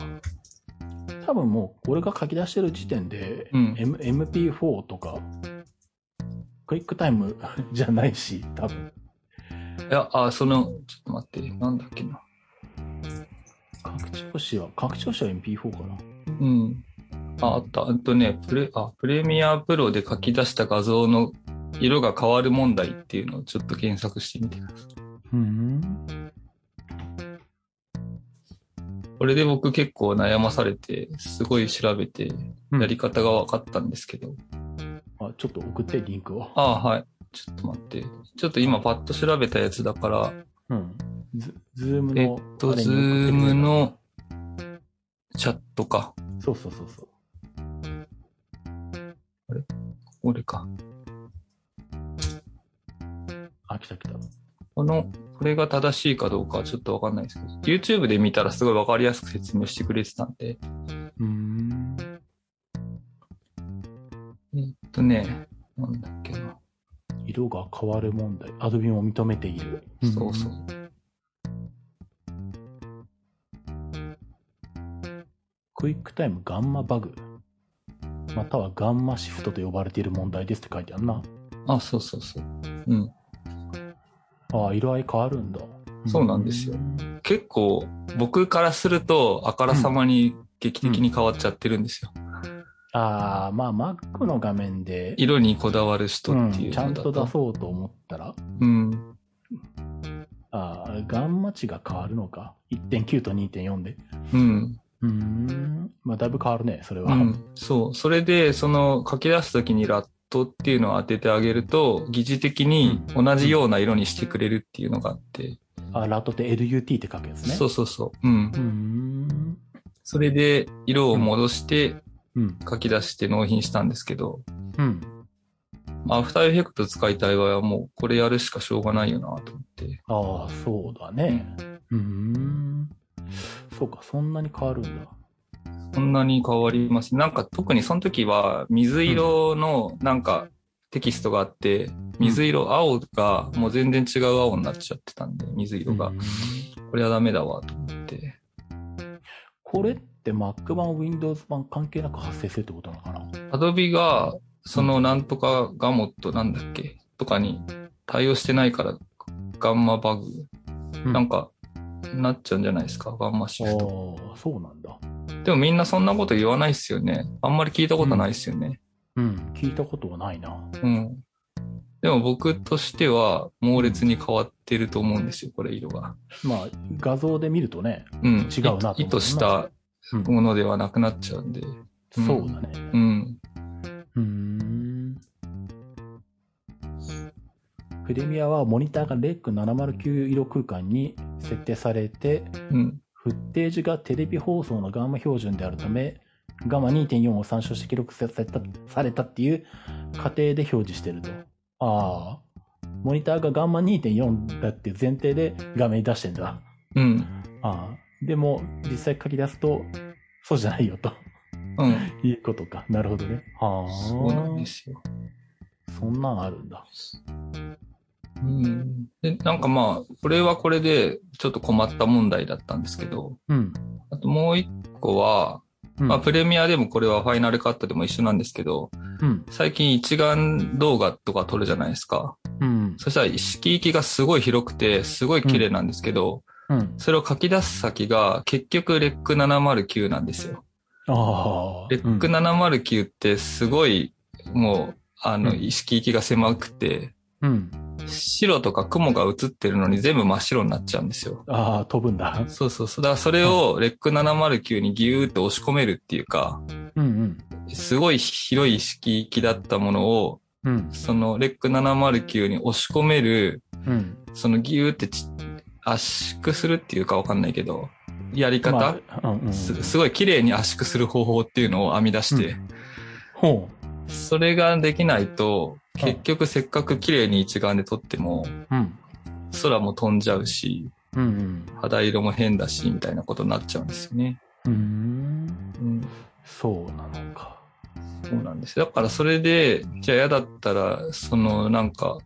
多分もう、俺が書き出してる時点で、うん M、MP4 とか、クイックタイム じゃないし、多分。いや、あ、その、ちょっと待って、なんだっけな。拡張子は、拡張子は MP4 かな。うん。あ、あった。えっとね、プレ、あ、プレミアプロで書き出した画像の色が変わる問題っていうのをちょっと検索してみてください。うん。これで僕結構悩まされて、すごい調べて、うんやり方が分かったんですけど。あ、ちょっと送って、リンクを。ああ、はい。ちょっと待って。ちょっと今パッと調べたやつだから、うん。ズ Zoom えっの。と、あれ Zoom。のチャットか。そうそうそうそう。これか。あ、来た来た。この、これが正しいかどうかはちょっとわかんないですけど、YouTube で見たらすごいわかりやすく説明してくれてたんで、うーん。えっとね、なんだっけな。色が変わる問題。アドビも認めている。そうそう。クイックタイムガンマバグ。またはガンマシフトと呼ばれている問題ですって書いてあるな。あ、そうそうそう。うん。ああ、色合い変わるんだ。そうなんですようん結構、僕からすると、あからさまに劇的に変わっちゃってるんですよ。ああ、まあ Mac の画面で、色にこだわる人っていううんちゃんと。出そうと思ったら、うん。ああ、ガンマ値が変わるのか？1.9と2.4で。うん。うーん。まあだいぶ変わるね、それは。うん。そう。それで、その書き出すときにラットっていうのを当ててあげると、疑似的に同じような色にしてくれるっていうのがあって。あ、ラットって LUT って書くやつね。そうそうそう。うんう。ーん。それで、色を戻してうん。書き出して納品したんですけど、うん。まあアフターエフェクト使いたい場合はもうこれやるしかしょうがないよなと思って。ああ、そうだね。うーん。そうか、そんなに変わるんだ。そんなに変わります。なんか特にその時は水色のなんかテキストがあって、水色、青がもう全然違う青になっちゃってたんで、水色がう。んこれはダメだわと思って。これって Mac 版、Windows 版関係なく発生するってことなのかな？Adobe がそのなんとかガモットなんだっけとかに対応してないからガンマバグ、うんなんかなっちゃうんじゃないですか？ガンマシフト。ああ、そうなんだ。でもみんなそんなこと言わないっすよね。あんまり聞いたことないっすよね。うん、聞いたことはないな。うん。でも僕としては猛烈に変わってると思うんですよ、これ色が。まあ、画像で見るとね、うん。違うなと意図したうんものではなくなっちゃうんで。うんそうだね。うん。うーん。プレミアはモニターが REC709 色空間に設定されて、うん。フッテージがテレビ放送のガンマ標準であるため、ガンマ2.4を参照して記録されたされたっていう過程で表示してると。ああ。モニターがガンマ2.4だって前提で画面に出してんだ。うん。ああ。でも、実際書き出すと、そうじゃないよと。うん。いうことか。なるほどね。はあ。そうなんですよ。そんなんあるんだ。うん。で、なんかまあ、これはこれでちょっと困った問題だったんですけど、うん。あともう一個は、うんまあ、プレミアでもこれはファイナルカットでも一緒なんですけど、うん。最近一眼動画とか撮るじゃないですか。うん。そしたら色域がすごい広くて、すごい綺麗なんですけど、うん。それを書き出す先が結局レック709なんですよ。ああ。レック709ってすごい、もう、あの、うん色域が狭くて、うん。白とか雲が映ってるのに全部真っ白になっちゃうんですよ。ああ、飛ぶんだ。そうそうそう。だからそれをレック709にギューって押し込めるっていうか、うんすごい広い色域だったものを、うん。うん。そのレック709に押し込める、うん。そのギューってち圧縮するっていうかわかんないけど、やり方、まあ、うんうん。すすごい綺麗に圧縮する方法っていうのを編み出して、ほそれができないと、うん結局せっかく綺麗に一眼で撮っても、う。うん。空も飛んじゃうし、うんうん。肌色も変だし、みたいなことになっちゃうんですよね。うーん。うん。そうなのか。そうなんです。だからそれで、じゃあ嫌だったら、そのなんか、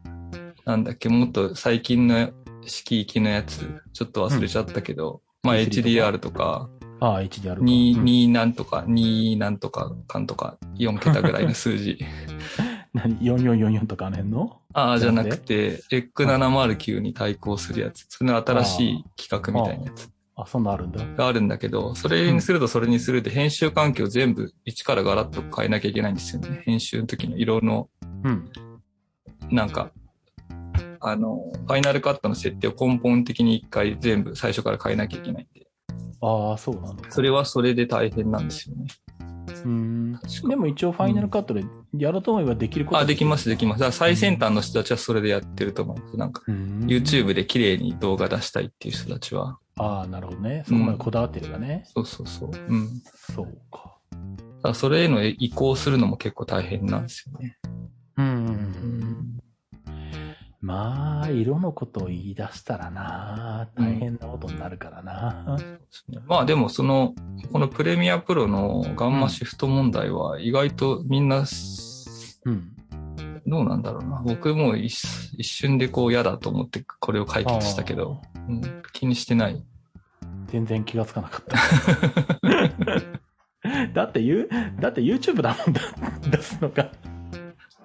なんだっけ、もっと最近の色域のやつ、ちょっと忘れちゃったけど、まあ HDR とか、ああ、HDR か。2、うん2なんとか、2なんとか、かんとか、4桁ぐらいの数字。何 ?4444 とかあの辺の？ああ、じゃなくて、レック709に対抗するやつ。それの新しい企画みたいなやつあ、そんなんあるんだ。があるんだけど、それにするとそれにするで編集環境全部一からガラッと変えなきゃいけないんですよね。編集の時の色の、うん。なんか、あの、ファイナルカットの設定を根本的に一回全部最初から変えなきゃいけないんで。ああ、そうなのか。それはそれで大変なんですよね。うーん。でも一応ファイナルカットでやろうと思えばできることあ、できます、できます。最先端の人たちはそれでやってると思うんです。なんか、YouTube で綺麗に動画出したいっていう人たちは。ああ、なるほどね。そこまでこだわってればね。そうそうそう。うん。そうか。だそれへの移行するのも結構大変なんですよね。うん。うん。まあ、色のことを言い出したらな、大変なことになるからな。まあでもその、このプレミアプロのガンマシフト問題は意外とみんな、うん。どうなんだろうな。僕も一一瞬でこう嫌だと思ってこれを解決したけど、うん、気にしてない。全然気がつかなかった。だって言う、だって YouTube だもんだ、出すのが。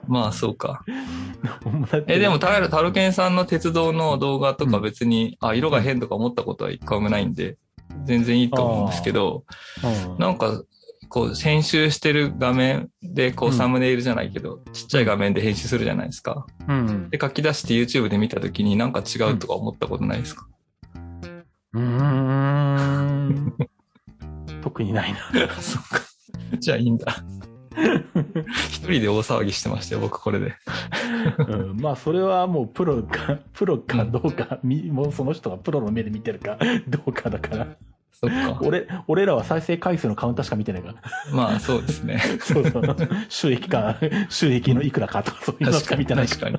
まあ、そうか。え、でも、タルタルケンさんの鉄道の動画とか別に、あ、色が変とか思ったことは一回もないんで、全然いいと思うんですけど、うんなんか、こう、編集してる画面で、こう、うんサムネイルじゃないけど、ちっちゃい画面で編集するじゃないですか。うん。で、書き出して YouTube で見たときになんか違うとか思ったことないですか、うーん。特にないな。そっか。じゃあいいんだ。一人で大騒ぎしてましたよ、僕これで。うん、まあ、それはもうプロか、プロかどうか、みもうその人がプロの目で見てるか どうかだから。そっか。俺、俺らは再生回数のカウンターしか見てないから。まあ、そうですね。そうそう。収益か、収益のいくらかとかそういうのしか見てない確かに。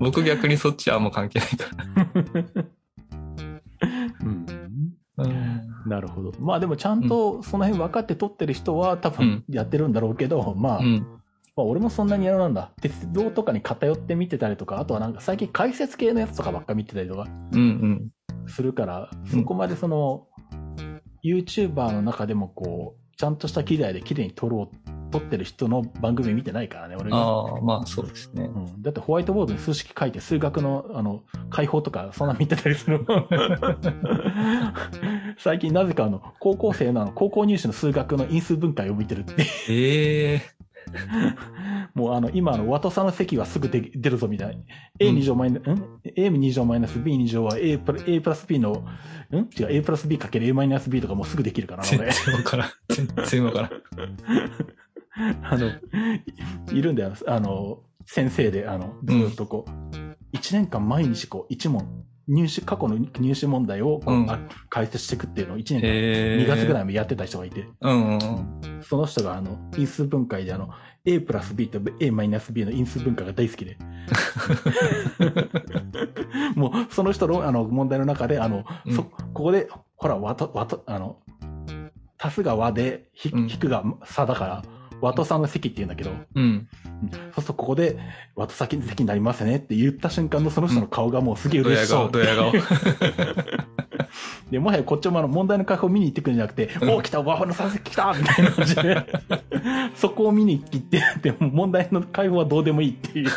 僕逆にそっちはあんま関係ないから。うん。うん。なるほど。まあでもちゃんとその辺分かって撮ってる人は多分やってるんだろうけど、まあ、うん。まあ俺もそんなにあれなんだ。鉄道とかに偏って見てたりとか、あとはなんか最近解説系のやつとかばっか見てたりとかうんうん。するから、うんそこまでその、YouTuber の中でもこう、ちゃんとした機材で綺麗に撮ろう、撮ってる人の番組見てないからね、俺が。ああ、まあそうですね。うん、だってホワイトボードに数式書いて数学のあの解放とかそんな見てたりする 最近なぜかあの高校生の高校入試の数学の因数分解を見てるってええ もうあの今あの和と差の積はすぐで出るぞみたい。な A2 乗マイナス、ん ?A2 乗マイナス B2 乗は A プラ A プラス B の、ん？違う A プラス B かける A マイナス B とかもうすぐできるからな全俺。然わからん。全然わからん。あの、いいるんだよ。あの、先生で、あの、ずーっとこう、一、年間毎日こう、一問、入試、過去の入試問題をこう、うん。あ解説していくっていうのを一年間、ええ2月ぐらいもやってた人がいて、うんうん。その人があの、因数分解であの、A プラス B と A マイナス B の因数分解が大好きで。もう、その人のあの、問題の中で、あの、うん。そ、ここで、ほら、わと、わと、あの、足すが和で、ひうん。引くが差だから、和と差の積って言うんだけど、うん。うんそうするとここで、和と先に席になりますねって言った瞬間のその人の顔がもうすげえドヤ顔、嬉しそう。ドヤ顔。で、もはやこっちもあの問題の解放を見に行ってくるんじゃなくて、おお、来た、和の差席来たみたいな感じで、そこを見に行って、でも問題の解放はどうでもいいっていう。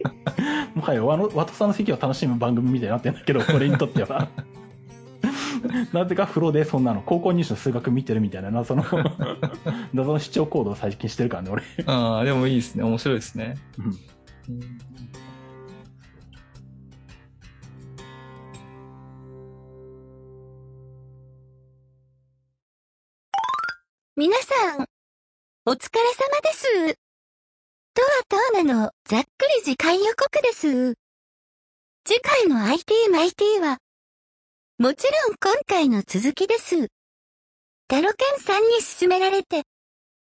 もはや和の、和と差の席を楽しむ番組みたいになってるんだけど、これにとっては。なぜか風呂でそんなの、高校入試の数学見てるみたいな謎の、謎の視聴行動を最近してるからね、俺。ああ、でもいいですね。面白いですね。うんうん皆さん、お疲れ様です。とはとうなのざっくり次回予告です。次回の IT マイティは、もちろん今回の続きです。タロケンさんに勧められて、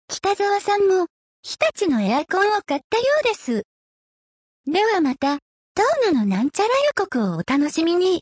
北沢さんも日立のエアコンを買ったようです。ではまた、トーナのなんちゃら予告をお楽しみに。